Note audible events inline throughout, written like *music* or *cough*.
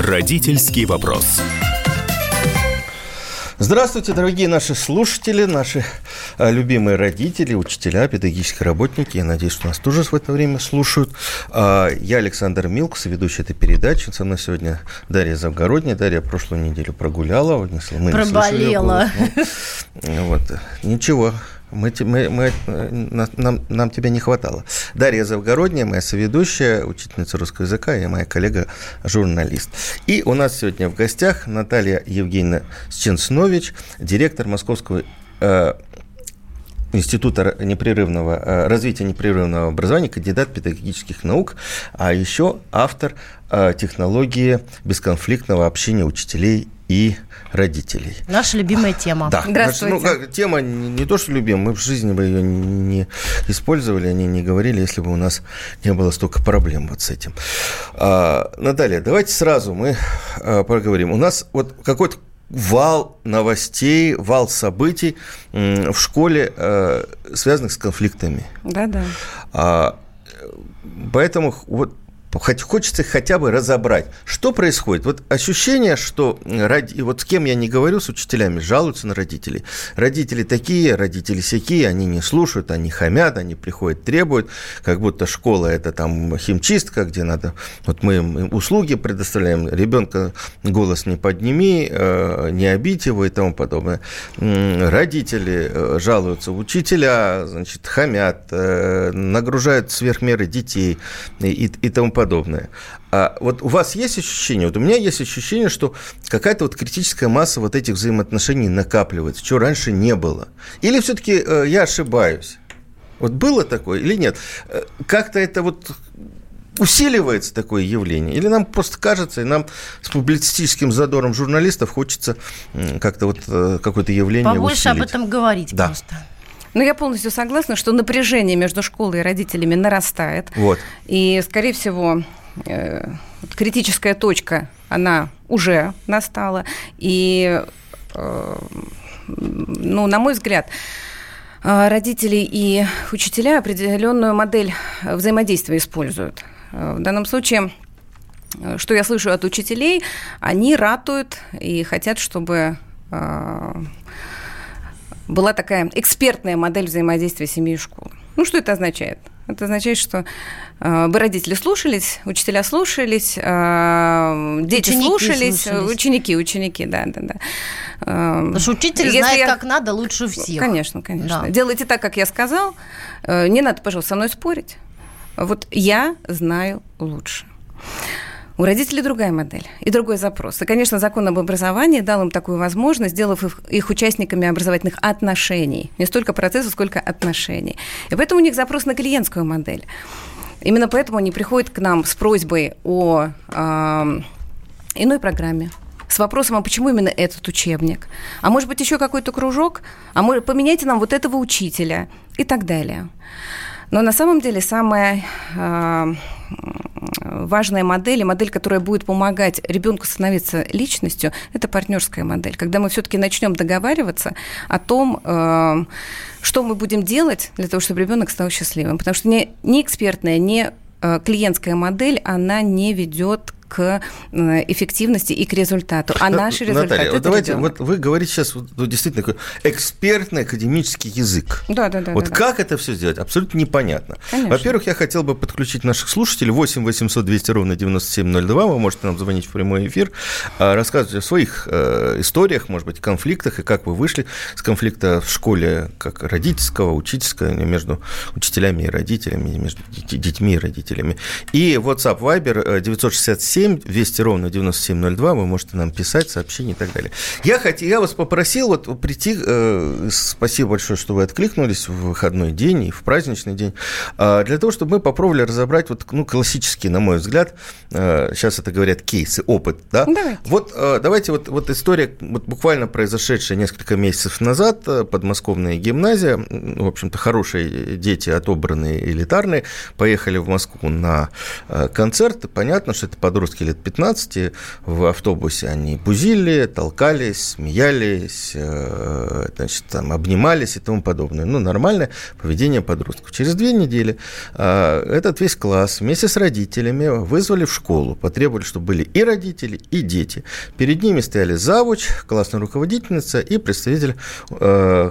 Родительский вопрос. Здравствуйте, дорогие наши слушатели, наши а, любимые родители, учителя, педагогические работники. Я надеюсь, что нас тоже в это время слушают. А, я Александр Милкс, ведущий этой передачи. Со мной сегодня Дарья Завгородняя. Дарья прошлую неделю прогуляла. Мы Проболела. Ну, вот. Ничего, мы, мы, мы, нам, нам тебя не хватало. Дарья Завгородняя, моя соведущая, учительница русского языка, и моя коллега-журналист. И у нас сегодня в гостях Наталья Евгеньевна Сченснович, директор Московского э, Института непрерывного, э, развития непрерывного образования, кандидат педагогических наук, а еще автор э, технологии бесконфликтного общения учителей и родителей. Наша любимая тема. Да. Здравствуйте. ну, как, тема не, не то, что любим, мы в жизни бы ее не использовали, они не говорили, если бы у нас не было столько проблем вот с этим. А, Наталья, давайте сразу мы а, поговорим. У нас вот какой-то вал новостей, вал событий в школе, а, связанных с конфликтами. Да-да. А, поэтому вот хочется хотя бы разобрать, что происходит. Вот ощущение, что ради, вот с кем я не говорю, с учителями, жалуются на родителей. Родители такие, родители всякие, они не слушают, они хамят, они приходят, требуют, как будто школа – это там химчистка, где надо… Вот мы им услуги предоставляем, ребенка голос не подними, э, не обидь его и тому подобное. Родители э, жалуются, учителя, значит, хамят, э, нагружают сверх меры детей и, и тому подобное подобное. А вот у вас есть ощущение, вот у меня есть ощущение, что какая-то вот критическая масса вот этих взаимоотношений накапливается, чего раньше не было. Или все-таки э, я ошибаюсь? Вот было такое или нет? Э, как-то это вот усиливается такое явление? Или нам просто кажется, и нам с публицистическим задором журналистов хочется как-то вот э, какое-то явление Побольше усилить? об этом говорить да. просто. Ну, я полностью согласна, что напряжение между школой и родителями нарастает. Вот. И, скорее всего, э, критическая точка, она уже настала. И, э, ну, на мой взгляд, э, родители и учителя определенную модель взаимодействия используют. В данном случае что я слышу от учителей, они ратуют и хотят, чтобы была такая экспертная модель взаимодействия семьи и школы. Ну, что это означает? Это означает, что э, вы родители слушались, учителя слушались, э, дети ученики слушались, слушались, ученики, ученики, да, да, да. Э, Потому что учитель Если знает, я... как надо лучше всех. Конечно, конечно. Да. Делайте так, как я сказал. Э, не надо, пожалуйста, со мной спорить. Вот я знаю лучше. У родителей другая модель и другой запрос. И, конечно, закон об образовании дал им такую возможность, сделав их, их участниками образовательных отношений. Не столько процесса, сколько отношений. И поэтому у них запрос на клиентскую модель. Именно поэтому они приходят к нам с просьбой о э, иной программе, с вопросом, а почему именно этот учебник? А может быть, еще какой-то кружок? А может, поменяйте нам вот этого учителя и так далее. Но на самом деле самая э, важная модель, и модель, которая будет помогать ребенку становиться личностью, это партнерская модель. Когда мы все-таки начнем договариваться о том, э, что мы будем делать для того, чтобы ребенок стал счастливым. Потому что не, не экспертная, не э, клиентская модель, она не ведет к э, эффективности и к результату. А наши результаты Наталья, вот давайте, ребенок. вот вы говорите сейчас вот, ну, действительно такой экспертный академический язык. Да, да, да. Вот да, как да. это все сделать? Абсолютно непонятно. Во-первых, я хотел бы подключить наших слушателей 8 800 200 ровно 9702. Вы можете нам звонить в прямой эфир, а, рассказывать о своих э, историях, может быть, конфликтах, и как вы вышли с конфликта в школе, как родительского, учительского, между учителями и родителями, между детьми и родителями. И WhatsApp Viber 967 7 200 ровно 9702, вы можете нам писать, сообщения и так далее. Я, хотел, я вас попросил вот прийти, э, спасибо большое, что вы откликнулись в выходной день и в праздничный день, э, для того, чтобы мы попробовали разобрать вот, ну, классические, на мой взгляд, э, сейчас это говорят кейсы, опыт, да? Давайте. Вот э, давайте вот, вот история, вот буквально произошедшая несколько месяцев назад, э, подмосковная гимназия, в общем-то, хорошие дети, отобранные, элитарные, поехали в Москву на э, концерт, понятно, что это подростки подростки лет 15 в автобусе, они бузили, толкались, смеялись, э, значит, там, обнимались и тому подобное. Ну, нормальное поведение подростков. Через две недели э, этот весь класс вместе с родителями вызвали в школу, потребовали, чтобы были и родители, и дети. Перед ними стояли завуч, классная руководительница и представитель э,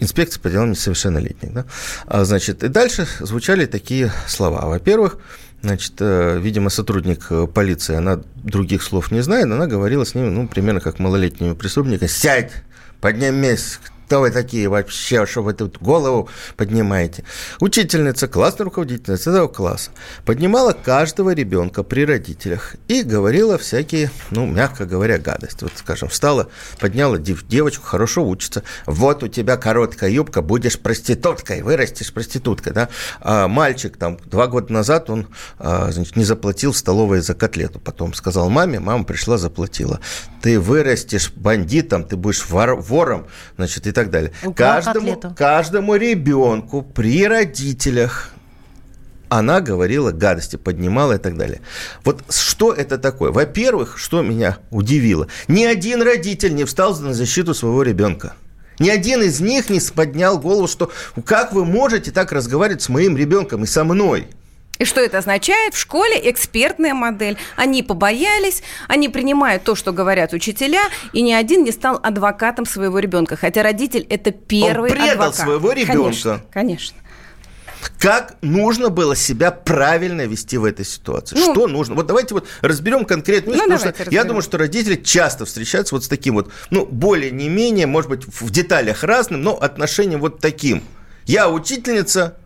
инспекции по делам несовершеннолетних. Да? А, значит, и дальше звучали такие слова. Во-первых, Значит, э, видимо, сотрудник э, полиции, она других слов не знает, она говорила с ними, ну, примерно как малолетними преступниками. «Сядь! Поднимись! Кто вы такие вообще, что вы тут голову поднимаете? Учительница, классная руководительница этого класса поднимала каждого ребенка при родителях и говорила всякие, ну, мягко говоря, гадости. Вот, скажем, встала, подняла девочку, хорошо учится. Вот у тебя короткая юбка, будешь проституткой, вырастешь проституткой, да? А мальчик там два года назад, он, а, значит, не заплатил в столовой за котлету. Потом сказал маме, мама пришла, заплатила. Ты вырастешь бандитом, ты будешь вор, вором, значит, и так далее. каждому, каждому ребенку при родителях она говорила гадости, поднимала и так далее. Вот что это такое? Во-первых, что меня удивило, ни один родитель не встал на защиту своего ребенка. Ни один из них не поднял голову, что как вы можете так разговаривать с моим ребенком и со мной – и что это означает? В школе экспертная модель. Они побоялись, они принимают то, что говорят учителя, и ни один не стал адвокатом своего ребенка. Хотя родитель это первый Он предал адвокат. своего ребенка. Конечно, конечно. Как нужно было себя правильно вести в этой ситуации? Ну, что нужно? Вот давайте вот разберем конкретно. Ну, потому что разберем. я думаю, что родители часто встречаются вот с таким вот, ну, более не менее, может быть, в деталях разным, но отношением вот таким. Я учительница,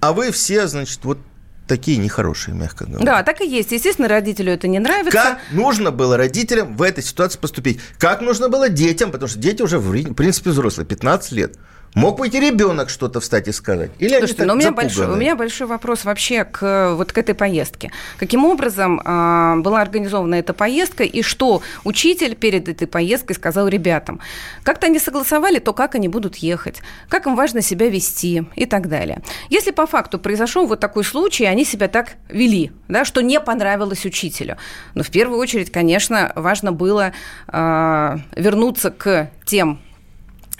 а вы все, значит, вот такие нехорошие, мягко говоря. Да, так и есть. Естественно, родителю это не нравится. Как нужно было родителям в этой ситуации поступить? Как нужно было детям, потому что дети уже, в принципе, взрослые, 15 лет. Мог быть и ребенок что-то встать и сказать. Или Слушайте, но у меня, большой, у меня большой вопрос вообще к, вот к этой поездке. Каким образом э, была организована эта поездка и что учитель перед этой поездкой сказал ребятам? Как-то они согласовали то, как они будут ехать, как им важно себя вести и так далее. Если по факту произошел вот такой случай, они себя так вели, да, что не понравилось учителю. Но в первую очередь, конечно, важно было э, вернуться к тем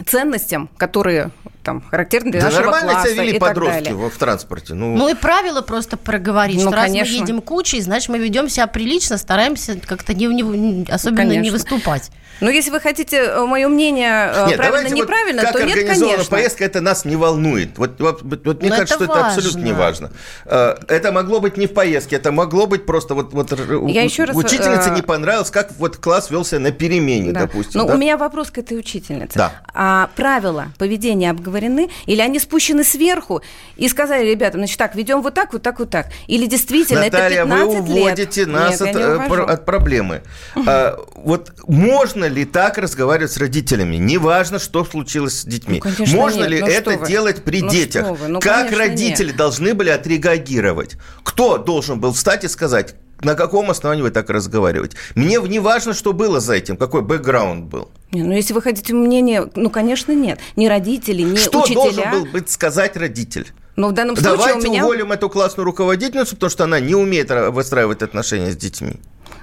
ценностям, которые там характерны для да нашего нормально класса себя вели и подростки так далее. в, транспорте. Ну... ну и правила просто проговорить, ну, что конечно. раз мы едем кучей, значит мы ведем себя прилично, стараемся как-то не, не, особенно конечно. не выступать. Ну, если вы хотите э, мое мнение э, нет, правильно, неправильно, вот то нет, конечно. поездка, это нас не волнует. Вот, вот, вот мне Но кажется, это что важно. это абсолютно не важно. Э, это могло быть не в поездке, это могло быть просто вот, вот Я еще раз, учительнице не понравилось, как вот класс велся на перемене, да. допустим. Ну, да? у меня вопрос к этой учительнице. Да. А правила поведения обговорены, или они спущены сверху и сказали ребятам, значит, так, ведем вот так, вот так, вот так. Или действительно Наталья, это 15 лет? вы уводите лет. нас Нет, от, от проблемы. А, вот можно ли так разговаривать с родителями. Неважно, что случилось с детьми. Ну, конечно, Можно нет. ли ну, это делать при ну, детях? Ну, как родители нет. должны были отреагировать? Кто должен был встать и сказать, на каком основании вы так разговариваете? Мне не важно, что было за этим, какой бэкграунд был. Не, ну, если вы хотите мнение, ну, конечно, нет. Ни родители, ни что учителя. Что должен был быть сказать родитель? Но в данном случае Давайте у меня... уволим эту классную руководительницу, потому что она не умеет выстраивать отношения с детьми.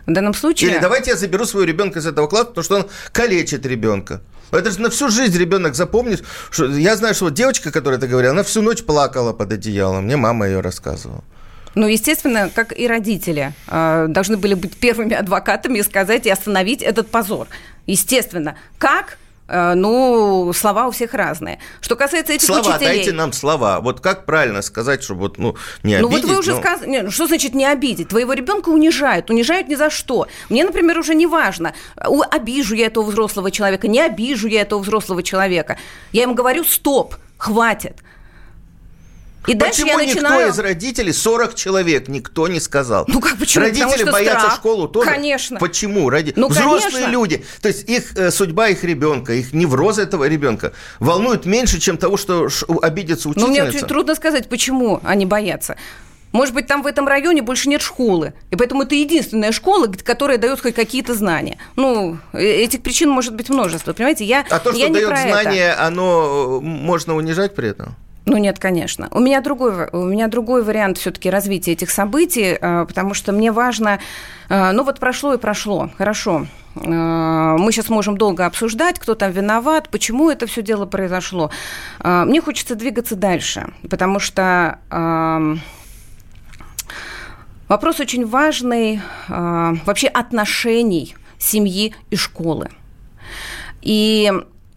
В данном случае... Или давайте я заберу своего ребенка из этого класса, потому что он калечит ребенка. Это же на всю жизнь ребенок запомнит. Что, я знаю, что вот девочка, которая это говорила, она всю ночь плакала под одеялом. Мне мама ее рассказывала. Ну, естественно, как и родители э, должны были быть первыми адвокатами и сказать и остановить этот позор. Естественно. Как? Э, ну, слова у всех разные. Что касается этих слова, учителей... дайте нам слова. Вот как правильно сказать, чтобы вот, ну, не обидеть? Ну, вот вы уже но... сказали... Ну, что значит не обидеть? Твоего ребенка унижают. Унижают ни за что. Мне, например, уже не важно, обижу я этого взрослого человека, не обижу я этого взрослого человека. Я им говорю, стоп, хватит. И почему я начинаю... никто из родителей, 40 человек, никто не сказал? Ну как почему? Родители что боятся страх. школу тоже? Конечно. Почему? Ради... Ну, Взрослые конечно. люди, то есть их э, судьба их ребенка, их невроз этого ребенка волнует меньше, чем того, что обидится учительница. Ну мне очень трудно сказать, почему они боятся. Может быть, там в этом районе больше нет школы. И поэтому это единственная школа, которая дает хоть какие-то знания. Ну, э, этих причин может быть множество. Понимаете, я, а то, что я дает знания, это. оно э, можно унижать при этом? Ну нет, конечно. У меня другой, у меня другой вариант все-таки развития этих событий, э, потому что мне важно, э, ну вот прошло и прошло, хорошо. Э, мы сейчас можем долго обсуждать, кто там виноват, почему это все дело произошло. Мне хочется двигаться дальше, потому что эм, вопрос очень важный вообще отношений семьи и школы. И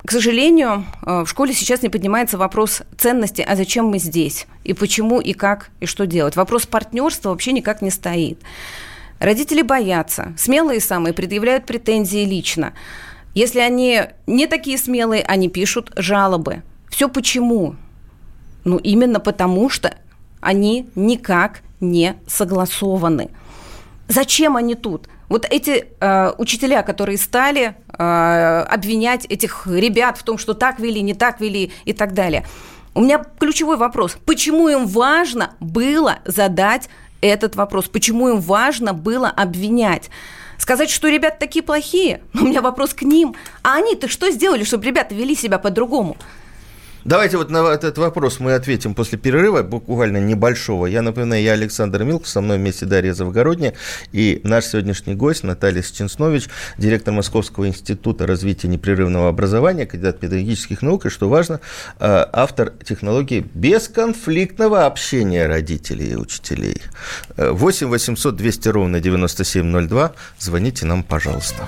к сожалению, э, в школе сейчас не поднимается вопрос ценности, а зачем мы здесь, и почему, и как, и что делать. Вопрос партнерства вообще никак не стоит. Родители боятся, смелые самые предъявляют претензии лично. Если они не такие смелые, они пишут жалобы. Все почему? Ну, именно потому что они никак не согласованы. Зачем они тут? Вот эти э, учителя, которые стали э, обвинять этих ребят в том, что так вели, не так вели и так далее. У меня ключевой вопрос. Почему им важно было задать этот вопрос? Почему им важно было обвинять? Сказать, что ребята такие плохие? *laughs* У меня вопрос к ним. А они-то что сделали, чтобы ребята вели себя по-другому? Давайте вот на этот вопрос мы ответим после перерыва, буквально небольшого. Я напоминаю, я Александр Милк, со мной вместе Дарья Завгородняя и наш сегодняшний гость Наталья Сченснович, директор Московского института развития непрерывного образования, кандидат педагогических наук, и, что важно, э, автор технологии бесконфликтного общения родителей и учителей. 8 800 200 ровно 9702. Звоните нам, пожалуйста.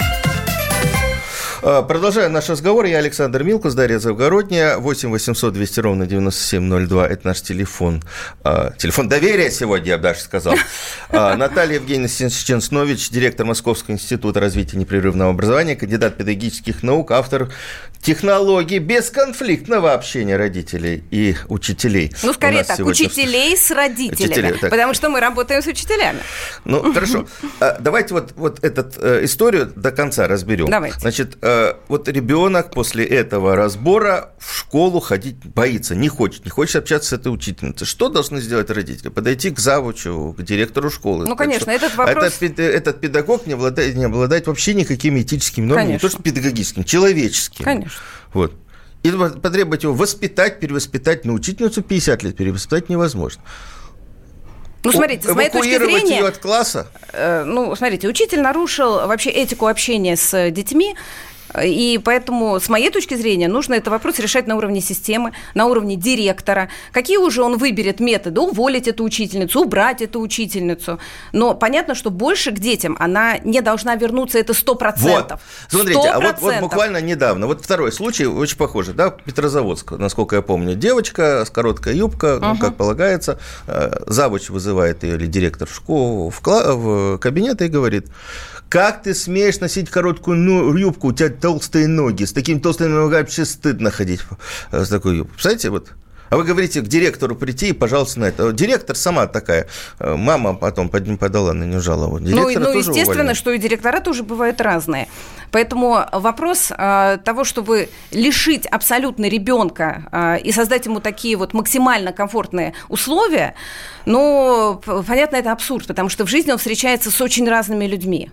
А, продолжая наш разговор, я Александр Милкус, Дарья Завгородняя, 8 800 200 ровно 9702, это наш телефон. А, телефон доверия сегодня, я бы даже сказал. А, Наталья Евгеньевна Ченснович, директор Московского института развития непрерывного образования, кандидат педагогических наук, автор технологий бесконфликтного общения родителей и учителей. Ну, скорее так, учителей с родителями, Учителей, потому что мы работаем с учителями. Ну, хорошо. Давайте вот, вот эту э, историю до конца разберем. Давайте. Значит, э, вот ребенок после этого разбора в школу ходить боится, не хочет, не хочет общаться с этой учительницей. Что должны сделать родители? Подойти к завучу, к директору школы. Ну, конечно, этот вопрос... Этот, этот педагог не обладает, не обладает вообще никакими этическими нормами, конечно. не то что педагогическими, человеческими. Конечно. Вот. И потребовать его воспитать, перевоспитать, но учительницу 50 лет перевоспитать невозможно. Ну, смотрите, с моей точки зрения... ее от класса? Э, ну, смотрите, учитель нарушил вообще этику общения с детьми, и поэтому, с моей точки зрения, нужно этот вопрос решать на уровне системы, на уровне директора. Какие уже он выберет методы? Уволить эту учительницу, убрать эту учительницу. Но понятно, что больше к детям она не должна вернуться, это 100%. Вот. Смотрите, 100%. а вот, вот буквально недавно, вот второй случай, очень похожий, да, Петрозаводск, насколько я помню, девочка с короткой юбкой, ну, как полагается, э, завуч вызывает ее или директор в, школу, в, в кабинет и говорит, как ты смеешь носить короткую ну, юбку, у тебя толстые ноги, с такими толстыми ногами вообще стыдно ходить. С такой юбкой. Представляете, вот а вы говорите к директору прийти и, пожалуйста, на это. Директор сама такая. Э, мама потом подала на нее жалобу. ну, ну естественно, увольняют. что и директора тоже бывают разные. Поэтому вопрос э, того, чтобы лишить абсолютно ребенка э, и создать ему такие вот максимально комфортные условия, ну, понятно, это абсурд, потому что в жизни он встречается с очень разными людьми.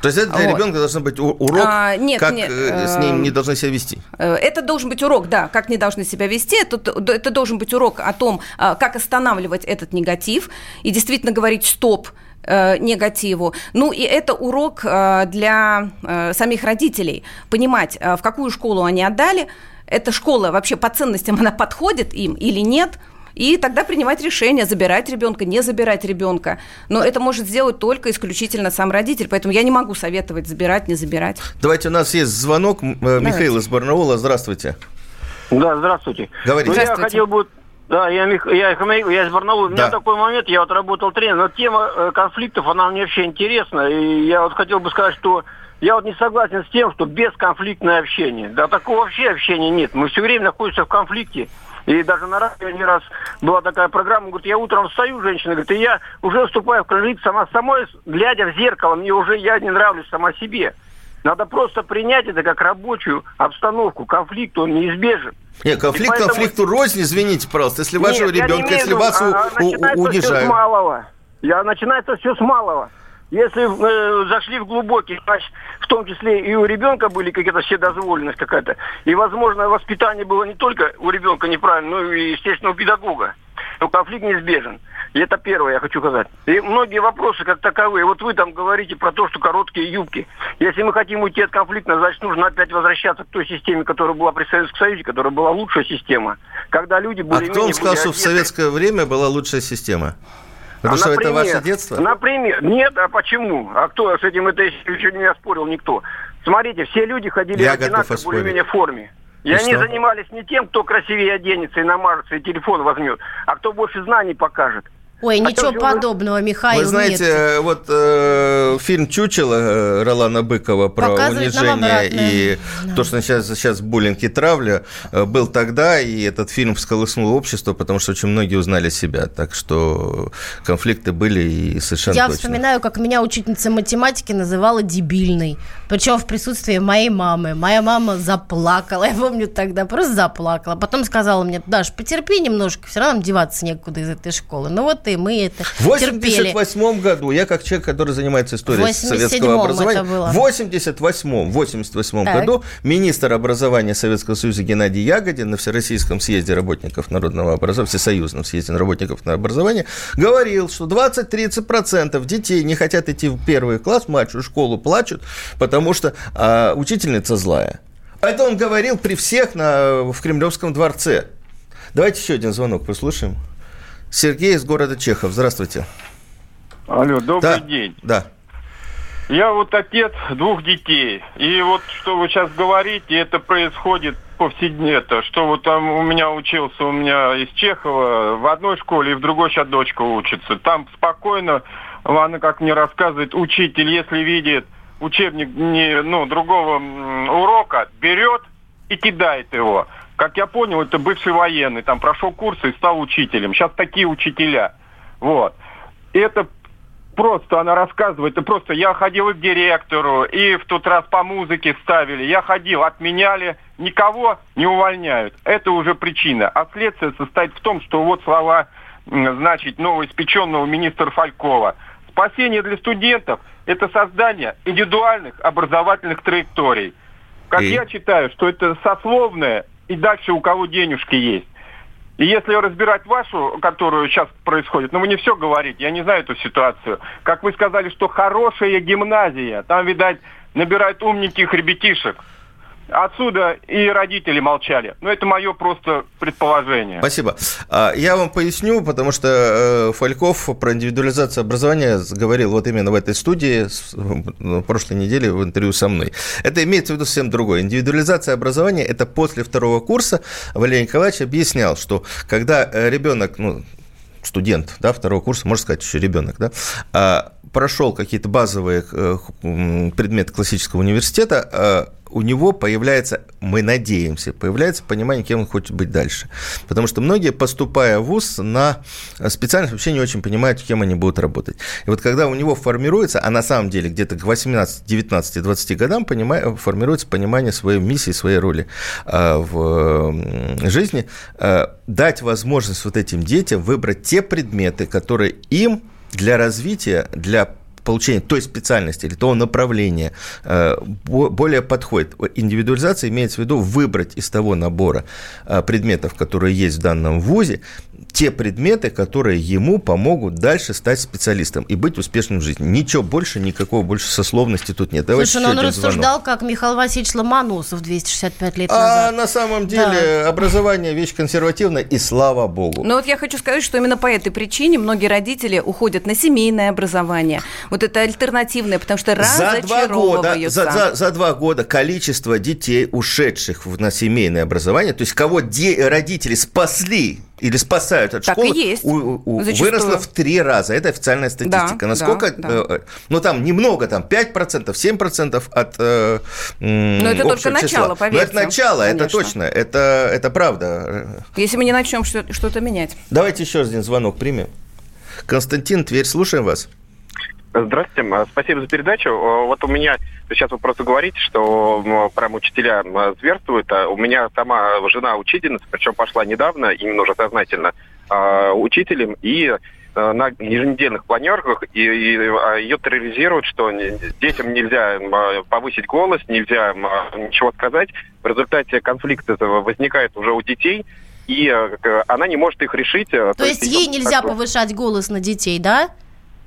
То есть это для вот. ребенка должен быть урок, а, нет, как нет, э, с ним не должны себя вести? Э, это должен быть урок, да, как не должны себя вести. Это, это должен быть урок о том, как останавливать этот негатив и действительно говорить «стоп», э, негативу. Ну и это урок для самих родителей. Понимать, в какую школу они отдали, эта школа вообще по ценностям, она подходит им или нет – И тогда принимать решение, забирать ребенка, не забирать ребенка. Но это может сделать только исключительно сам родитель. Поэтому я не могу советовать забирать, не забирать. Давайте, у нас есть звонок. Э, Давайте. Михаил из Барнаула, здравствуйте. Да, здравствуйте. Говорите. Ну, я хотел бы да, я, я, я из Барнаула. У меня да. такой момент, я вот работал тренером, но тема э, конфликтов, она мне вообще интересна. И я вот хотел бы сказать, что я вот не согласен с тем, что бесконфликтное общение. Да такого вообще общения нет. Мы все время находимся в конфликте. И даже на радио не раз была такая программа, говорит, я утром встаю, женщина говорит, и я уже вступаю в конфликт сама самой, глядя в зеркало, мне уже я не нравлюсь сама себе. Надо просто принять это как рабочую обстановку. Конфликт, он неизбежен. Нет, конфликт поэтому... конфликту рознь, извините, пожалуйста. Если вашего Нет, ребенка, если вас а, у, у, унижают. Все с малого. Я, начинается все с малого. Если э, зашли в глубокий, значит, в том числе и у ребенка были какие-то вседозволенность какая-то. И, возможно, воспитание было не только у ребенка неправильно, но и, естественно, у педагога. Но конфликт неизбежен. И это первое я хочу сказать. И многие вопросы как таковые. Вот вы там говорите про то, что короткие юбки. Если мы хотим уйти от конфликта, значит нужно опять возвращаться к той системе, которая была при Советском Союзе, которая была лучшая система. Когда люди были... А кто вам сказал, что в советское время была лучшая система? Потому а, что например, это ваше детство? Например, нет, а почему? А кто с этим это еще не оспорил никто? Смотрите, все люди ходили Я в более-менее форме. И, и они что? занимались не тем, кто красивее оденется и намажется, и телефон возьмет, а кто больше знаний покажет. Ой, а ничего подобного, вы... Михаил. Вы знаете, нет. вот э, фильм «Чучело» э, Ролана Быкова про Показывает унижение и да. то, что сейчас, сейчас буллинг и травля, э, был тогда, и этот фильм всколыхнул общество, потому что очень многие узнали себя. Так что конфликты были и совершенно Я точно. вспоминаю, как меня учительница математики называла дебильной. Причем в присутствии моей мамы. Моя мама заплакала, *laughs* я помню тогда, просто заплакала. Потом сказала мне, Даш, потерпи немножко, все равно деваться некуда из этой школы. Ну вот и мы это В 88 году, я как человек, который занимается историей советского образования, в 88 88 году министр образования Советского Союза Геннадий Ягодин на Всероссийском съезде работников народного образования, Всесоюзном съезде работников на образование, говорил, что 20-30% детей не хотят идти в первый класс, младшую школу, плачут, потому что а, учительница злая. Это он говорил при всех на, в Кремлевском дворце. Давайте еще один звонок послушаем. Сергей из города Чехов. Здравствуйте. Алло, добрый да, день. Да. Я вот отец двух детей. И вот что вы сейчас говорите, это происходит повседневно. Что вот там у меня учился, у меня из Чехова в одной школе и в другой сейчас дочка учится. Там спокойно, она как мне рассказывает, учитель, если видит учебник не, ну, другого урока, берет и кидает его. Как я понял, это бывший военный, там прошел курсы и стал учителем. Сейчас такие учителя. Вот. И это просто она рассказывает, это просто я ходил и к директору, и в тот раз по музыке ставили, я ходил, отменяли, никого не увольняют. Это уже причина. А следствие состоит в том, что вот слова, значит, новоиспеченного министра Фалькова. Спасение для студентов – это создание индивидуальных образовательных траекторий. Как и... я читаю, что это сословное и дальше у кого денежки есть. И если разбирать вашу, которую сейчас происходит, ну вы не все говорите, я не знаю эту ситуацию. Как вы сказали, что хорошая гимназия, там, видать, набирают умненьких ребятишек. Отсюда и родители молчали. Но это мое просто предположение. Спасибо. А, я вам поясню, потому что э, Фальков про индивидуализацию образования говорил вот именно в этой студии в прошлой неделе в интервью со мной. Это имеется в виду совсем другое. Индивидуализация образования – это после второго курса. Валерий Николаевич объяснял, что когда э, ребенок, ну, студент да, второго курса, можно сказать, еще ребенок, да, а, прошел какие-то базовые э, предметы классического университета, у него появляется, мы надеемся, появляется понимание, кем он хочет быть дальше. Потому что многие, поступая в ВУЗ, на специальность вообще не очень понимают, кем они будут работать. И вот когда у него формируется, а на самом деле где-то к 18, 19, 20 годам понимая, формируется понимание своей миссии, своей роли а, в жизни, дать возможность вот этим детям выбрать те предметы, которые им для развития, для получения той специальности или того направления э, более подходит. Индивидуализация имеется в виду выбрать из того набора э, предметов, которые есть в данном вузе, те предметы, которые ему помогут дальше стать специалистом и быть успешным в жизни. Ничего больше, никакого больше сословности тут нет. Давайте Слушай, ну он рассуждал, звонок. как Михаил Васильевич Ломоносов 265 лет назад. А на самом деле да. образование вещь консервативная, и слава богу. Ну вот я хочу сказать, что именно по этой причине многие родители уходят на семейное образование. Вот это альтернативное, потому что за два года, за, за, за два года количество детей, ушедших на семейное образование, то есть кого де- родители спасли или спасают от так школы, и есть. У, у, выросло в три раза. Это официальная статистика. Да, Насколько, да, да. Э, ну там немного, там 5%, 7% от э, Но это только числа. начало, поверьте. Но это начало, конечно. это точно, это, это правда. Если мы не начнем что-то менять. Давайте еще один звонок примем. Константин, Тверь, слушаем вас. Здравствуйте, спасибо за передачу. Вот у меня, сейчас вы просто говорите, что прям учителя зверствуют. А у меня сама жена учительница, причем пошла недавно, именно уже сознательно, а, учителем, и а, на еженедельных планерках и, и ее терроризируют, что детям нельзя повысить голос, нельзя ничего сказать. В результате конфликт этого возникает уже у детей, и она не может их решить. То, То есть ей нельзя повышать голос на детей, да?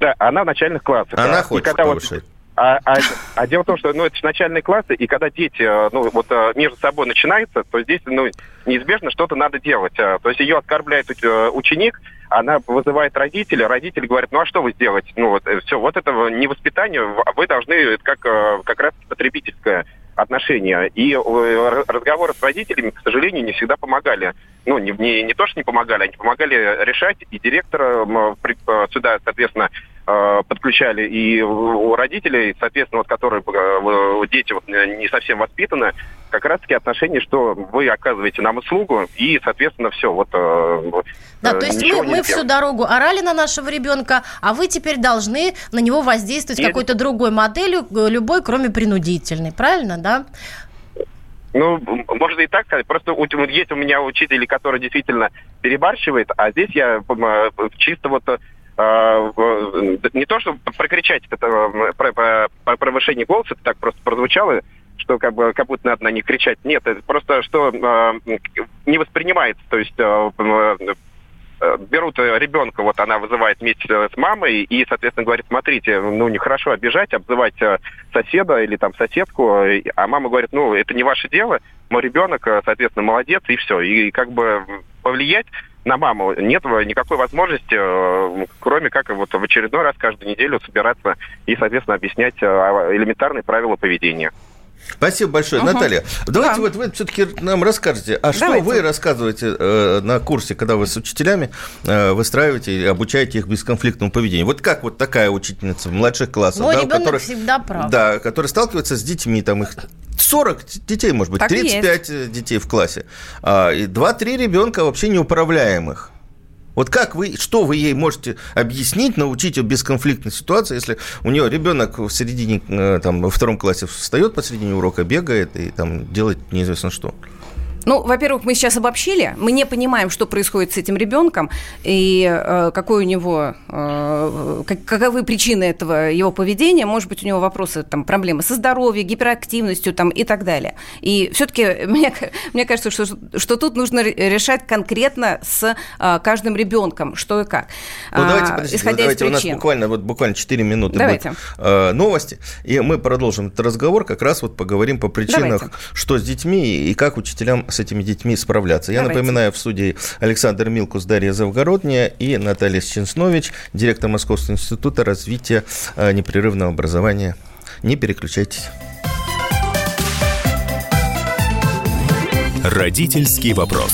Да, она в начальных классах. Она да. хочет когда повышать. Вот, а, а, а дело в том, что ну, это начальные классы, и когда дети э, ну, вот, э, между собой начинаются, то здесь ну, неизбежно что-то надо делать. Э, то есть ее оскорбляет ученик, она вызывает родителя, родители говорят, ну а что вы сделаете? Ну вот все, вот это не воспитание, вы должны, как, как раз потребительское отношения. И разговоры с родителями, к сожалению, не всегда помогали. Ну, не, не, не то, что не помогали, они помогали решать, и директора сюда, соответственно, подключали и у родителей, соответственно, вот которые э, дети вот не совсем воспитаны, как раз-таки отношение, что вы оказываете нам услугу, и, соответственно, все. Вот, э, да, то есть мы, мы всю дорогу орали на нашего ребенка, а вы теперь должны на него воздействовать Нет. какой-то другой моделью, любой, кроме принудительной, правильно, да? Ну, можно и так сказать. Просто есть у меня учитель, который действительно перебарщивает, а здесь я чисто вот не то, чтобы прокричать это про, про, повышение голоса, это так просто прозвучало, что как бы как будто надо на них кричать. Нет, это просто что э, не воспринимается. То есть э, э, берут ребенка, вот она вызывает вместе с мамой и, соответственно, говорит, смотрите, ну нехорошо обижать, обзывать соседа или там соседку, а мама говорит, ну это не ваше дело, мой ребенок, соответственно, молодец и все. И как бы повлиять на маму нет никакой возможности, э, кроме как вот в очередной раз каждую неделю собираться и, соответственно, объяснять э, элементарные правила поведения. Спасибо большое, угу. Наталья. Давайте да. вот вы все-таки нам расскажете, а что вы рассказываете э, на курсе, когда вы с учителями э, выстраиваете и обучаете их бесконфликтному поведению? Вот как вот такая учительница в младших классах, Мой да, которая, всегда прав. Да, которая сталкивается с детьми, там их 40 детей, может быть, так 35 есть. детей в классе, а, и 2-3 ребенка вообще неуправляемых. Вот как вы, что вы ей можете объяснить, научить ее бесконфликтной ситуации, если у нее ребенок в середине, э, там, во втором классе встает посередине урока, бегает и там делает неизвестно что? Ну, во-первых, мы сейчас обобщили, мы не понимаем, что происходит с этим ребенком и э, какой у него, э, как, каковы причины этого его поведения. Может быть, у него вопросы, там, проблемы со здоровьем, гиперактивностью там, и так далее. И все-таки *laughs* мне, мне кажется, что, что тут нужно решать конкретно с э, каждым ребенком, что и как. Ну, давайте, подождите, исходя давайте, из причин. у нас буквально, вот, буквально 4 минуты давайте. будет э, новости, и мы продолжим этот разговор, как раз вот поговорим по причинам, давайте. что с детьми и как учителям с этими детьми справляться. Я Давайте. напоминаю, в студии Александр Милкус, Дарья Завгородняя и Наталья Сченснович, директор Московского института развития э, непрерывного образования. Не переключайтесь. Родительский вопрос.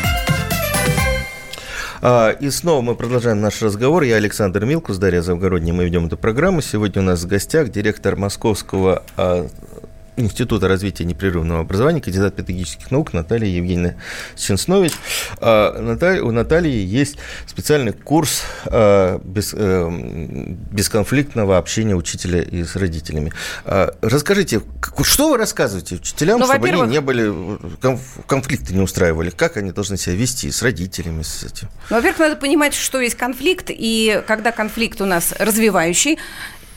А, и снова мы продолжаем наш разговор. Я Александр Милкус, Дарья Завгородняя. Мы ведем эту программу. Сегодня у нас в гостях директор Московского а, Института развития непрерывного образования, кандидат педагогических наук Наталья Евгеньевна Ченснович. А, у Натальи есть специальный курс а, э, бесконфликтного общения учителя и с родителями. А, расскажите, что вы рассказываете учителям, ну, чтобы они не были, конфликты не устраивали? Как они должны себя вести с родителями? С этим? Ну, во-первых, надо понимать, что есть конфликт, и когда конфликт у нас развивающий,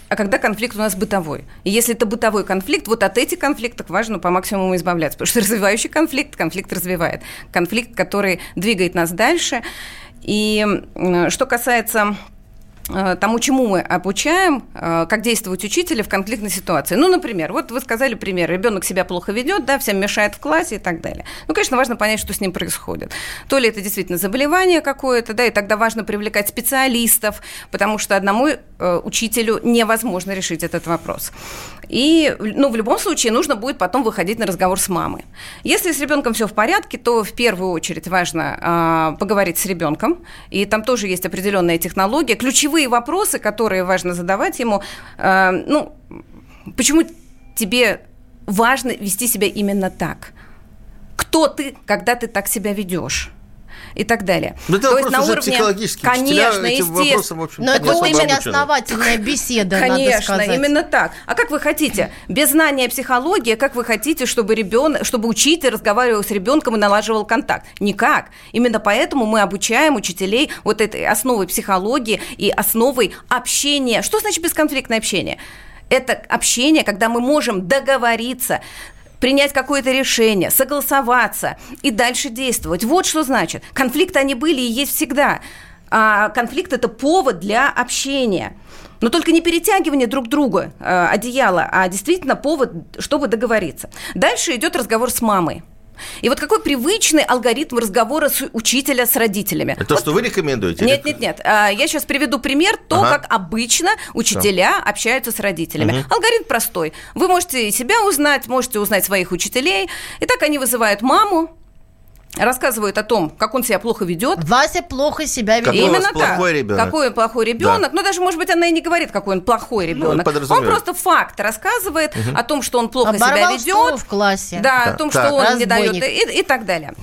а когда конфликт у нас бытовой. И если это бытовой конфликт, вот от этих конфликтов важно по максимуму избавляться. Потому что *laughs* развивающий конфликт, конфликт развивает. Конфликт, который двигает нас дальше. И что касается тому, чему мы обучаем, э, как действовать учителя в конфликтной ситуации. Ну, например, вот вы сказали пример, ребенок себя плохо ведет, да, всем мешает в классе и так далее. Ну, конечно, важно понять, что с ним происходит. То ли это действительно заболевание какое-то, да, и тогда важно привлекать специалистов, потому что одному э, учителю невозможно решить этот вопрос. И, ну, в любом случае нужно будет потом выходить на разговор с мамой. Если с ребенком все в порядке, то в первую очередь важно э, поговорить с ребенком, и там тоже есть определенная технология. Ключевые вопросы, которые важно задавать ему, э, ну, почему тебе важно вести себя именно так? Кто ты, когда ты так себя ведешь? И так далее. Ну, это То есть на уровне... психологический. Конечно, естественно. Но это очень основательная беседа, Конечно, именно так. А как вы хотите? Без знания психологии, как вы хотите, чтобы ребенок, чтобы учитель разговаривал с ребенком и налаживал контакт? Никак. Именно поэтому мы обучаем учителей вот этой основой психологии и основой общения. Что значит бесконфликтное общение? это общение, когда мы можем договориться, принять какое-то решение, согласоваться и дальше действовать. Вот что значит. Конфликты они были и есть всегда. А конфликт – это повод для общения. Но только не перетягивание друг друга э, одеяла, а действительно повод, чтобы договориться. Дальше идет разговор с мамой. И вот какой привычный алгоритм разговора с учителя с родителями. Это то, вот. что вы рекомендуете? Нет, нет, нет. А, я сейчас приведу пример, то, ага. как обычно учителя да. общаются с родителями. Угу. Алгоритм простой. Вы можете себя узнать, можете узнать своих учителей. И так они вызывают маму, рассказывают о том, как он себя плохо ведет. Вася плохо себя ведет. Какой Именно так. плохой ребенок. Какой он плохой ребенок. Да. Ну, даже, может быть, она и не говорит, какой он плохой ребенок. Ну, он просто факт рассказывает угу. о том, что он плохо Оборвал себя ведет. в классе. Да, так, о том, так. что он Разбойник. не дает и, и так далее.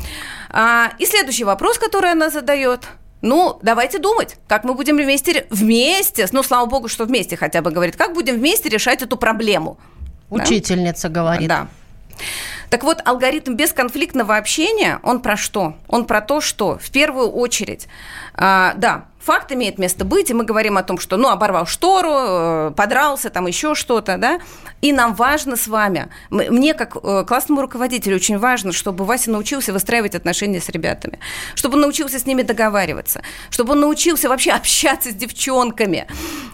А, и следующий вопрос, который она задает. Ну, давайте думать, как мы будем вместе, вместе, ну, слава богу, что вместе хотя бы говорит, как будем вместе решать эту проблему. Учительница да? говорит. Да. Так вот, алгоритм бесконфликтного общения, он про что? Он про то, что в первую очередь, а, да, факт имеет место быть, и мы говорим о том, что, ну, оборвал штору, э, подрался, там еще что-то, да, и нам важно с вами, мне как э, классному руководителю очень важно, чтобы Вася научился выстраивать отношения с ребятами, чтобы он научился с ними договариваться, чтобы он научился вообще общаться с девчонками.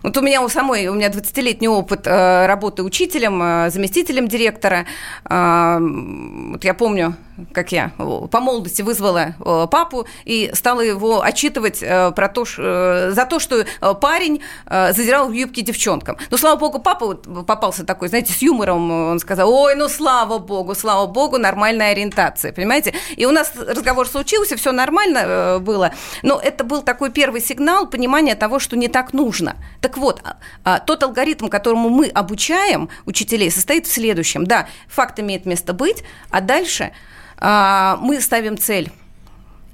Вот у меня у самой, у меня 20-летний опыт э, работы учителем, заместителем директора. Вот я помню, как я по молодости вызвала папу и стала его отчитывать про то, Э, за то, что э, парень э, задирал в юбке девчонкам. Но, слава богу, папа попался такой, знаете, с юмором, он сказал, ой, ну, слава богу, слава богу, нормальная ориентация, понимаете? И у нас разговор случился, все нормально было, но это был такой первый сигнал понимания того, что не так нужно. Так вот, а, а, тот алгоритм, которому мы обучаем учителей, состоит в следующем. Да, факт имеет место быть, а дальше мы ставим цель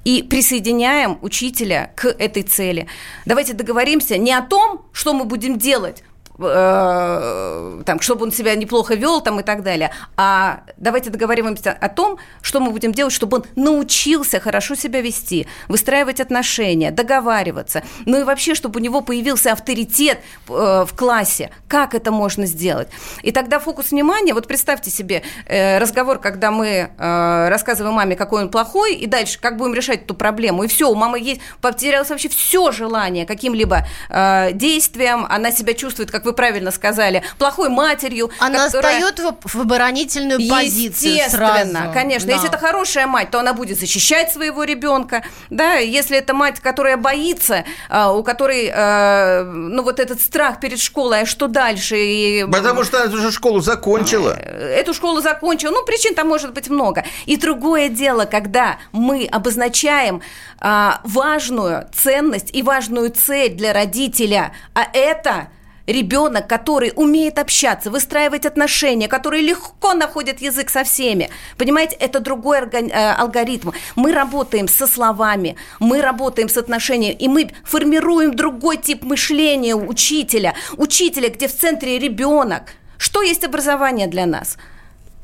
и присоединяем учителя к этой цели. Давайте договоримся не о том, что мы будем делать, Э, там, чтобы он себя неплохо вел там, и так далее. А давайте договариваемся о том, что мы будем делать, чтобы он научился хорошо себя вести, выстраивать отношения, договариваться. Ну и вообще, чтобы у него появился авторитет э, в классе. Как это можно сделать? И тогда фокус внимания, вот представьте себе э, разговор, когда мы рассказываем маме, какой он плохой, и дальше как будем решать эту проблему. И все, у мамы есть, потерялось вообще все желание каким-либо действием, она себя чувствует как как вы правильно сказали, плохой матерью. Она которая... встает в, в оборонительную позицию Естественно, сразу. конечно. Да. Если это хорошая мать, то она будет защищать своего ребенка. Да, если это мать, которая боится, а, у которой, а, ну, вот этот страх перед школой, а что дальше? И... Потому что она уже школу закончила. Эту школу закончила. Ну, причин там может быть много. И другое дело, когда мы обозначаем а, важную ценность и важную цель для родителя, а это ребенок, который умеет общаться, выстраивать отношения, который легко находит язык со всеми. Понимаете, это другой э, алгоритм. Мы работаем со словами, мы работаем с отношениями, и мы формируем другой тип мышления учителя. Учителя, где в центре ребенок. Что есть образование для нас?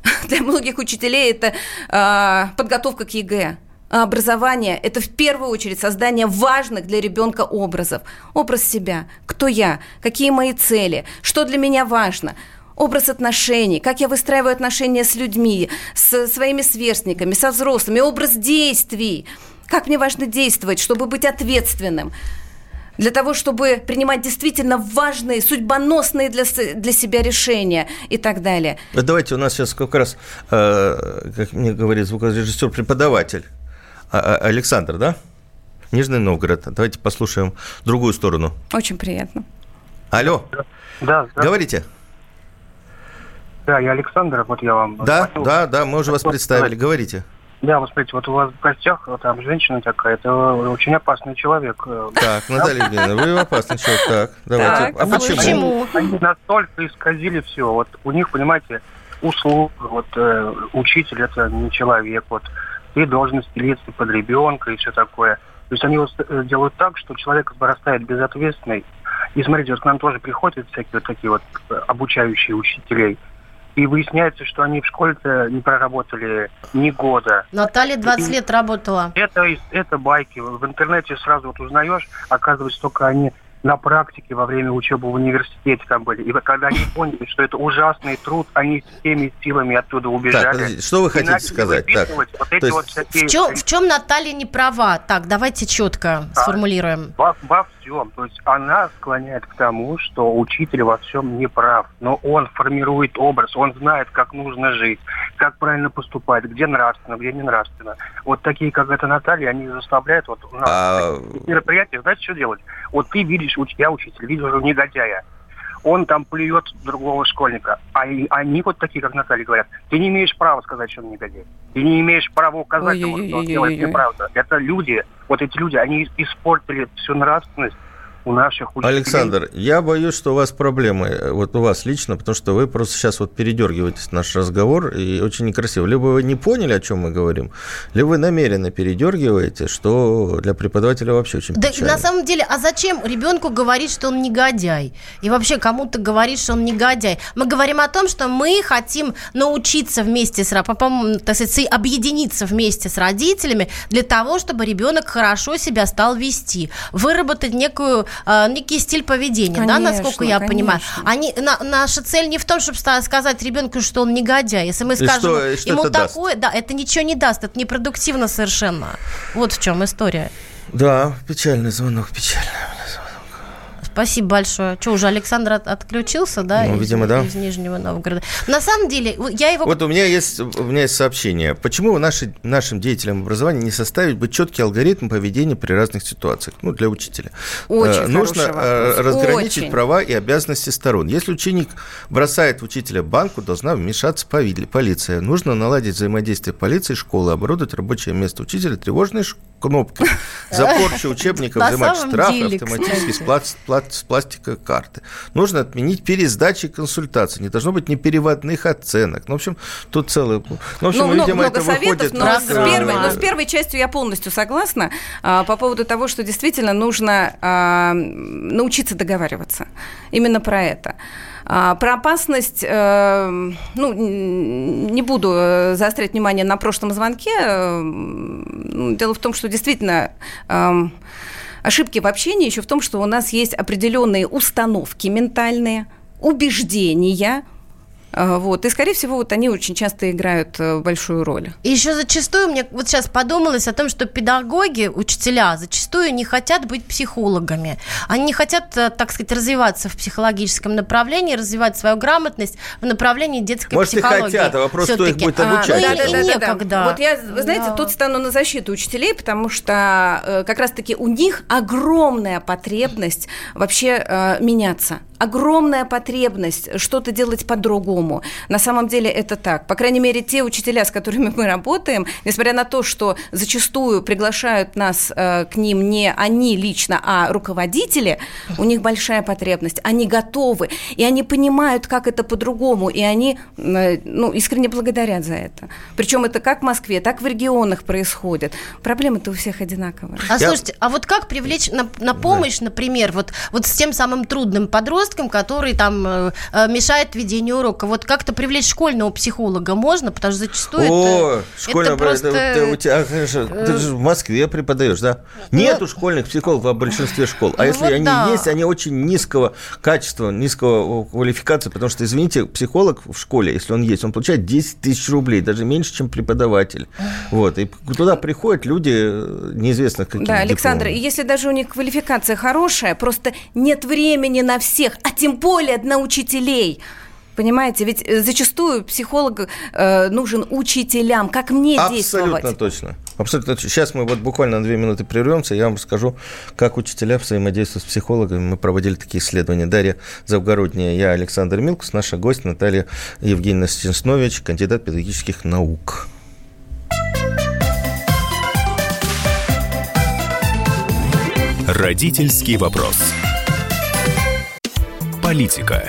*laughs* Для многих учителей это э, подготовка к ЕГЭ образование – это в первую очередь создание важных для ребенка образов. Образ себя, кто я, какие мои цели, что для меня важно – образ отношений, как я выстраиваю отношения с людьми, с своими сверстниками, со взрослыми, образ действий, как мне важно действовать, чтобы быть ответственным, для того, чтобы принимать действительно важные, судьбоносные для, для себя решения и так далее. Давайте у нас сейчас как раз, э, как мне говорит звукорежиссер, преподаватель а, а, Александр, да? Нижний Новгород. Давайте послушаем другую сторону. Очень приятно. Алло. Да, да. Говорите. Да, я Александр, вот я вам... Да, звоню. да, да, мы уже вас представили. Говорите. Да, вот смотрите, вот у вас в гостях вот, там женщина такая, это очень опасный человек. Так, Наталья Евгеньевна, вы опасный человек, так, давайте. Так, а почему? почему? Они, они настолько исказили все, вот у них, понимаете, услуг, вот э, учитель это не человек, вот ты должен стелиться под ребенка и все такое. То есть они э, делают так, что человек вырастает безответственный. И смотрите, вот к нам тоже приходят всякие вот такие вот э, обучающие учителей. И выясняется, что они в школе-то не проработали ни года. Наталья 20 и лет работала. Это, это байки. В интернете сразу вот узнаешь, оказывается, только они на практике во время учебы в университете там были. И когда они *laughs* поняли, что это ужасный труд, они всеми силами оттуда убежали. Так, что вы хотите сказать? Так, вот эти есть... вот всякие... в, чем, в чем Наталья не права? Так, давайте четко да, сформулируем. Во, во всем. То есть она склоняет к тому, что учитель во всем не прав. Но он формирует образ, он знает, как нужно жить, как правильно поступать, где нравственно, где не нравственно. Вот такие, как эта Наталья, они заставляют вот у нас а... мероприятия, знаете, что делать? Вот ты видишь, я учитель, уже негодяя. Он там плюет другого школьника. А они вот такие, как Наталья, говорят, ты не имеешь права сказать, что он негодяй. Ты не имеешь права указать ему, что он делает неправду. Это люди, вот эти люди, они испортили всю нравственность у наших учителей. Александр, я боюсь, что у вас проблемы, э, вот у вас лично, потому что вы просто сейчас вот передергиваетесь наш разговор, и очень некрасиво. Либо вы не поняли, о чем мы говорим, либо вы намеренно передергиваете, что для преподавателя вообще очень да, печально. На самом деле, а зачем ребенку говорить, что он негодяй? И вообще кому-то говорить, что он негодяй? Мы говорим о том, что мы хотим научиться вместе с, так сказать, объединиться вместе с родителями для того, чтобы ребенок хорошо себя стал вести, выработать некую э, некий стиль поведения, конечно, да, насколько я конечно. понимаю. Они, на, наша цель не в том, чтобы сказать ребенку, что он негодяй. Если мы скажем что, что ему такое, даст? да, это ничего не даст, это непродуктивно совершенно. Вот в чем история. Да, печальный звонок, печальный. Спасибо большое. Что, уже Александр от, отключился, да? Ну, из, видимо, да. Из Нижнего Новгорода. На самом деле, я его... Вот у меня есть, у меня есть сообщение. Почему наши, нашим деятелям образования не составить бы четкий алгоритм поведения при разных ситуациях? Ну, для учителя. Очень э, Нужно вопрос. Э, разграничить Очень. права и обязанности сторон. Если ученик бросает учителя банку, должна вмешаться полиция. Нужно наладить взаимодействие полиции школы, оборудовать рабочее место учителя тревожной кнопкой, *laughs* за порчу учебников взимать штраф автоматически с пластика карты. Нужно отменить пересдачи и консультации. Не должно быть ни переводных оценок. Ну, в общем, тут целый... Ну, в общем, ну, видимо, много это советов, выходит... Но с, первой, но с первой частью я полностью согласна а, по поводу того, что действительно нужно а, научиться договариваться. Именно про это. А, про опасность, э, ну, не буду э, заострять внимание на прошлом звонке. Э, дело в том, что действительно эм, ошибки в общении еще в том, что у нас есть определенные установки ментальные, убеждения, вот. И, скорее всего, вот они очень часто играют э, большую роль. И еще зачастую мне вот сейчас подумалось о том, что педагоги, учителя зачастую не хотят быть психологами. Они не хотят, э, так сказать, развиваться в психологическом направлении, развивать свою грамотность в направлении детской Может, психологии. Может, и хотят, а вопрос, кто их будет обучать. А, ну, да, и, да, и да, некогда. Да. Вот я, вы знаете, да. тут стану на защиту учителей, потому что э, как раз-таки у них огромная потребность вообще э, меняться огромная потребность что-то делать по-другому. На самом деле это так. По крайней мере, те учителя, с которыми мы работаем, несмотря на то, что зачастую приглашают нас э, к ним не они лично, а руководители, у них большая потребность. Они готовы, и они понимают, как это по-другому, и они э, ну, искренне благодарят за это. Причем это как в Москве, так в регионах происходит. Проблемы-то у всех одинаковые. А Я... слушайте, а вот как привлечь на, на помощь, да. например, вот, вот с тем самым трудным подростком, который там э, мешает ведению урока. Вот как-то привлечь школьного психолога можно, потому что зачастую О, это, школьного, это просто... Это, у тебя, конечно, ты же в Москве преподаешь, да? Нету ну, школьных психологов в большинстве школ. А ну, если вот они да. есть, они очень низкого качества, низкого квалификации, потому что, извините, психолог в школе, если он есть, он получает 10 тысяч рублей, даже меньше, чем преподаватель. Вот, и туда приходят люди э, неизвестных каких Да, Александр, и если даже у них квалификация хорошая, просто нет времени на всех, а тем более на учителей. Понимаете, ведь э, зачастую психолог э, нужен учителям. Как мне Абсолютно действовать? Абсолютно точно. Абсолютно точно. Сейчас мы вот буквально на две минуты прервемся. Я вам расскажу, как учителя взаимодействуют с психологами. Мы проводили такие исследования. Дарья Завгородняя, я Александр Милкус, наша гость Наталья Евгеньевна Стенснович, кандидат педагогических наук. Родительский вопрос. Политика.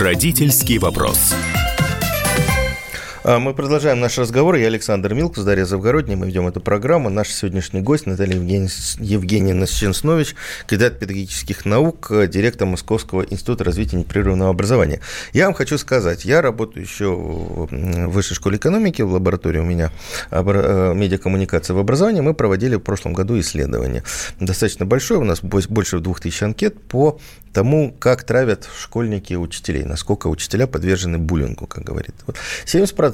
Родительский вопрос. А, мы продолжаем наш разговор. Я Александр Милкус, Дарья Завгородняя. Мы ведем эту программу. Наш сегодняшний гость Наталья Евгеньевна Ченснович, кандидат педагогических наук, директор Московского института развития непрерывного образования. Я вам хочу сказать, я работаю еще в Высшей школе экономики, в лаборатории у меня э, медиакоммуникация в образовании. Мы проводили в прошлом году исследование. Достаточно большое, у нас больше двух тысяч анкет по тому, как травят школьники учителей, насколько учителя подвержены буллингу, как говорит. 70%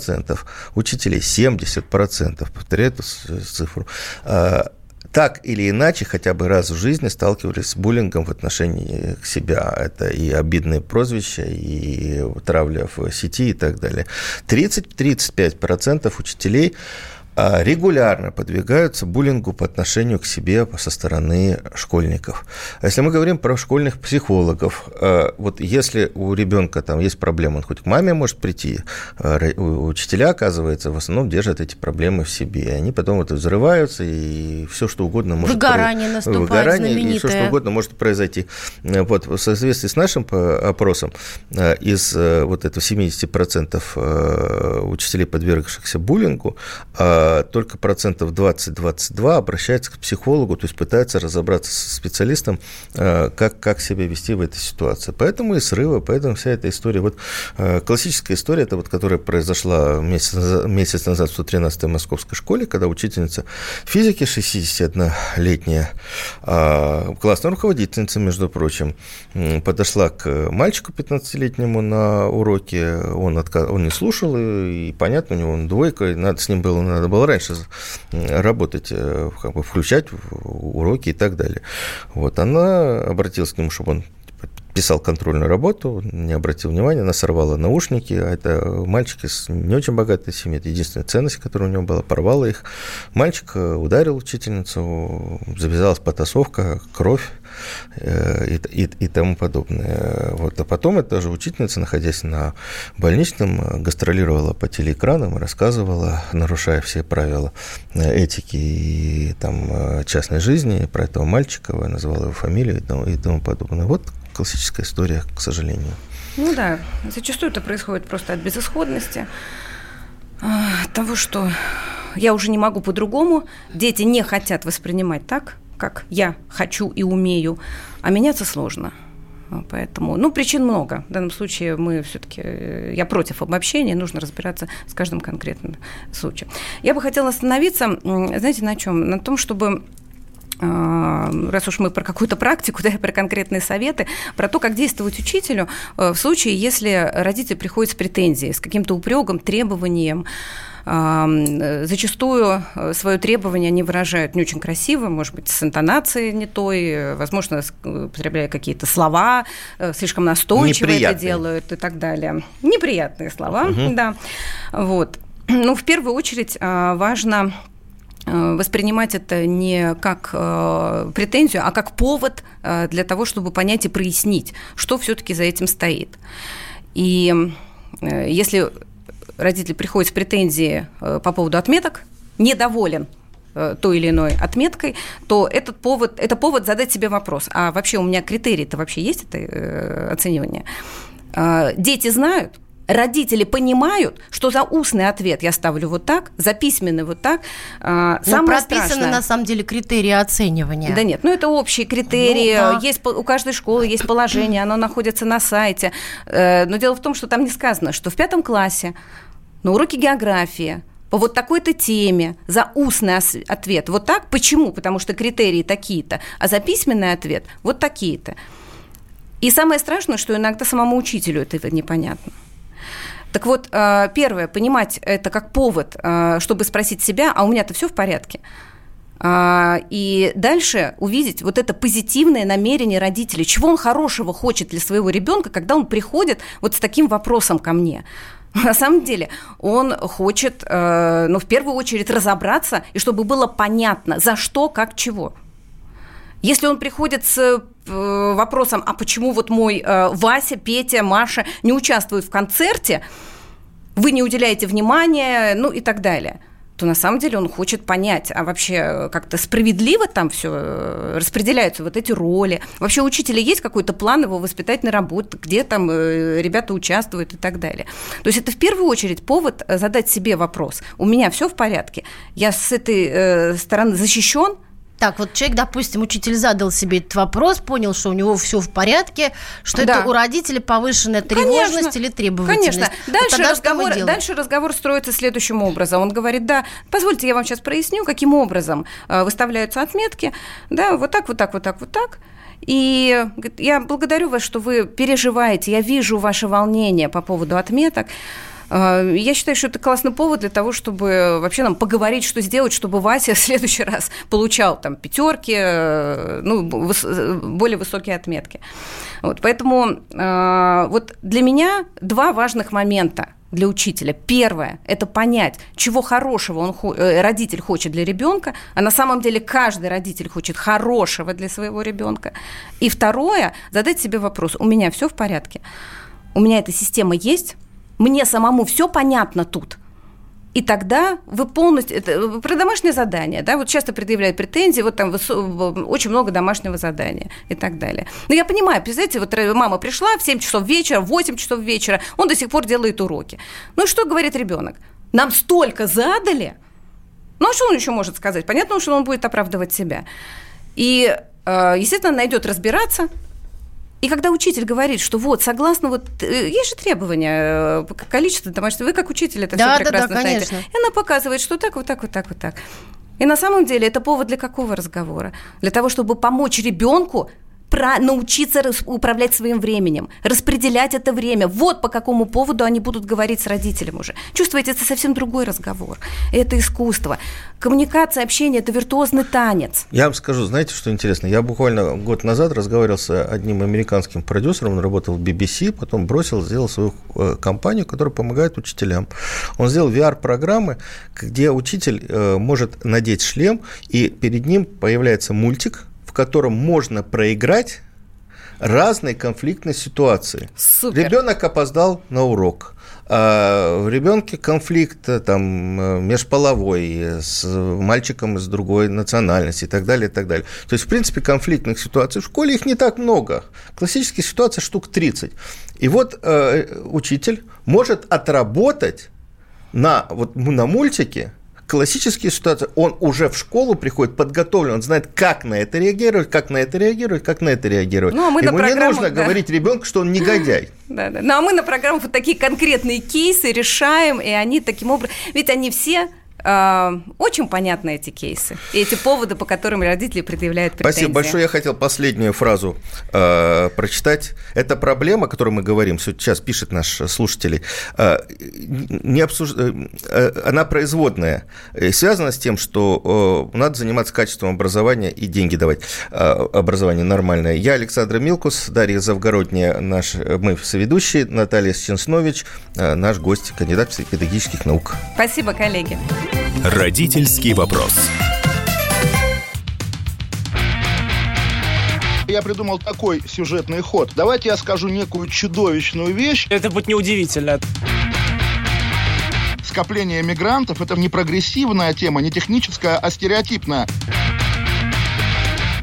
учителей, 70%, повторяю эту цифру, а, так или иначе, хотя бы раз в жизни сталкивались с буллингом в отношении себя. Это и обидные прозвища, и травля в сети и так далее. 30-35% учителей регулярно подвигаются буллингу по отношению к себе со стороны школьников. А если мы говорим про школьных психологов, а, вот если у ребенка там есть проблемы, он хоть к маме может прийти, учителя, оказывается, в основном держат эти проблемы в себе. И они потом вот взрываются, и все что угодно может... Выгорание наступает Выгорание, знаменитое. и все что угодно может произойти. Вот, в соответствии с нашим опросом, из вот этого 70% учителей, подвергшихся буллингу, только процентов 20-22 обращаются к психологу, то есть пытаются разобраться со специалистом, э, как, как себя вести в этой ситуации. Поэтому и срывы, поэтому вся эта история. Вот э, классическая история, это вот, которая произошла месяц месяц назад в 113-й московской школе, когда учительница физики 61-летняя, а, классная руководительница, между прочим, подошла к мальчику 15-летнему на уроке, он, отказ... он не слушал, и, и понятно, у него он двойка, надо с ним было, надо было было раньше работать, э, как бы включать уроки и так далее. Вот, она обратилась к нему, чтобы он писал контрольную работу, не обратил внимания, она сорвала наушники, а это мальчик из не очень богатой семьи, это единственная ценность, которая у него была, порвала их. Мальчик э, ударил учительницу, завязалась потасовка, кровь и, и, и тому подобное. Вот. А потом эта же учительница, находясь на больничном, гастролировала по телеэкранам рассказывала, нарушая все правила э, этики и там, частной жизни про этого мальчика, называла его фамилию и тому, и тому подобное. Вот классическая история, к сожалению. Ну да, зачастую это происходит просто от безысходности, от того, что я уже не могу по-другому, дети не хотят воспринимать так, как я хочу и умею, а меняться сложно. Поэтому, ну, причин много. В данном случае мы все-таки, э, я против обобщения, нужно разбираться с каждым конкретным случаем. Я бы хотела остановиться, знаете, на чем? На том, чтобы а, раз уж мы про какую-то практику, *laughs* да, про конкретные советы, про то, как действовать учителю э, в случае, если родитель приходит с претензией, с каким-то упреком, требованием, Зачастую э, свое требование они выражают не очень красиво, может быть, с интонацией не той, возможно, употребляя какие-то слова, э, слишком настойчиво это делают и так далее. Неприятные слова, угу. да. Вот. Ну, в первую очередь а, важно э, воспринимать это не как претензию, а как повод для того, чтобы понять и прояснить, что все-таки за этим стоит. И если родитель приходит с претензией э, по поводу отметок, недоволен э, той или иной отметкой, то этот повод, это повод задать себе вопрос, а вообще у меня критерии-то вообще есть это э, оценивание? Э, дети знают, родители понимают, что за устный ответ я ставлю вот так, за письменный вот так. А, самое ну, прописаны страшное... на самом деле критерии оценивания. Да нет, ну это общие критерии. Ну, да. Есть у каждой школы есть положение, оно находится на сайте. Но дело в том, что там не сказано, что в пятом классе на уроке географии по вот такой-то теме за устный ответ вот так. Почему? Потому что критерии такие-то, а за письменный ответ вот такие-то. И самое страшное, что иногда самому учителю это непонятно. Так вот, э, первое, понимать это как повод, э, чтобы спросить себя, а у меня-то все в порядке? А, и дальше увидеть вот это позитивное намерение родителей, чего он хорошего хочет для своего ребенка, когда он приходит вот с таким вопросом ко мне. *laughs* На самом деле он хочет, э, ну, в первую очередь разобраться, и чтобы было понятно, за что, как, чего. Если он приходит с э, вопросом, а почему вот мой э, Вася, Петя, Маша не участвуют в концерте, вы не уделяете внимания, ну и так далее – то на самом деле он хочет понять, а вообще как-то справедливо там все э, распределяются вот эти роли. Вообще у учителя есть какой-то план его воспитательной работы, где там э, ребята участвуют и так далее. То есть это в первую очередь повод э, задать себе вопрос. У меня все в порядке, я с этой стороны защищен, так, вот человек, допустим, учитель задал себе этот вопрос, понял, что у него все в порядке, что да. это у родителей повышенная тревожность конечно, или требовательность. Конечно. Дальше, вот разговор, дальше разговор строится следующим образом. Он говорит, да, позвольте, я вам сейчас проясню, каким образом э, выставляются отметки. Да, вот так, вот так, вот так, вот так. И я благодарю вас, что вы переживаете, я вижу ваше волнение по поводу отметок. А, я считаю, что это классный повод для того, чтобы вообще нам поговорить, что сделать, чтобы Вася *laughs* в следующий раз получал там пятерки, э, ну, более высокие отметки. Вот, поэтому э, вот для меня два важных момента для учителя. Первое – это понять, чего хорошего он, э, родитель хочет для ребенка, а на самом деле каждый родитель хочет хорошего для своего ребенка. И второе – задать себе вопрос, у меня все в порядке, у меня эта система есть, мне самому все понятно тут. И тогда вы полностью... Это, про домашнее задание, да, вот часто предъявляют претензии, вот там очень много домашнего задания и так далее. Но я понимаю, представляете, вот мама пришла в 7 часов вечера, в 8 часов вечера, он до сих пор делает уроки. Ну и что говорит ребенок? Нам столько задали, ну а что он еще может сказать? Понятно, что он будет оправдывать себя. И, э, естественно, найдет разбираться, и когда учитель говорит, что вот, согласно вот, э, есть же требования, э, количество домашних, вы как учитель это да, все прекрасно да, да, знаете. Конечно. И она показывает, что так, вот так, вот так, вот так. И на самом деле это повод для какого разговора? Для того, чтобы помочь ребенку про научиться управлять своим временем, распределять это время. Вот по какому поводу они будут говорить с родителем уже. Чувствуете, это совсем другой разговор. Это искусство. Коммуникация, общение – это виртуозный танец. Я вам скажу, знаете, что интересно? Я буквально год назад разговаривал с одним американским продюсером, он работал в BBC, потом бросил, сделал свою э, компанию, которая помогает учителям. Он сделал VR-программы, где учитель э, может надеть шлем, и перед ним появляется мультик, котором можно проиграть разной конфликтной ситуации. Супер. Ребенок опоздал на урок. А в ребенке конфликт э, там э, межполовой с мальчиком из другой национальности и так далее, и так далее. То есть, в принципе, конфликтных ситуаций в школе их не так много. Классические ситуации штук 30. И вот э, учитель может отработать на, вот, на мультике классические ситуации, он уже в школу приходит подготовлен, он знает, как на это реагировать, как на это реагировать, как на это реагировать. Ну, а мы Ему на не нужно да. говорить ребенку, что он негодяй. *laughs* Да, да. Ну а мы на программах вот такие конкретные кейсы решаем, и они таким образом... Ведь они все очень понятны эти кейсы. И эти поводы, по которым родители предъявляют претензии. Спасибо большое. Я хотел последнюю фразу э, прочитать. Это проблема, о которой мы говорим, сейчас пишет наш слушатель, э, не обсуж... э, она производная. И связана с тем, что э, надо заниматься качеством образования и деньги давать. Э, образование нормальное. Я Александр Милкус, Дарья Завгородняя, наш, мы соведущие, Наталья Ченснович, э, наш гость, кандидат педагогических наук. Спасибо, коллеги. Родительский вопрос. Я придумал такой сюжетный ход. Давайте я скажу некую чудовищную вещь. Это будет неудивительно. Скопление мигрантов – это не прогрессивная тема, не техническая, а стереотипная.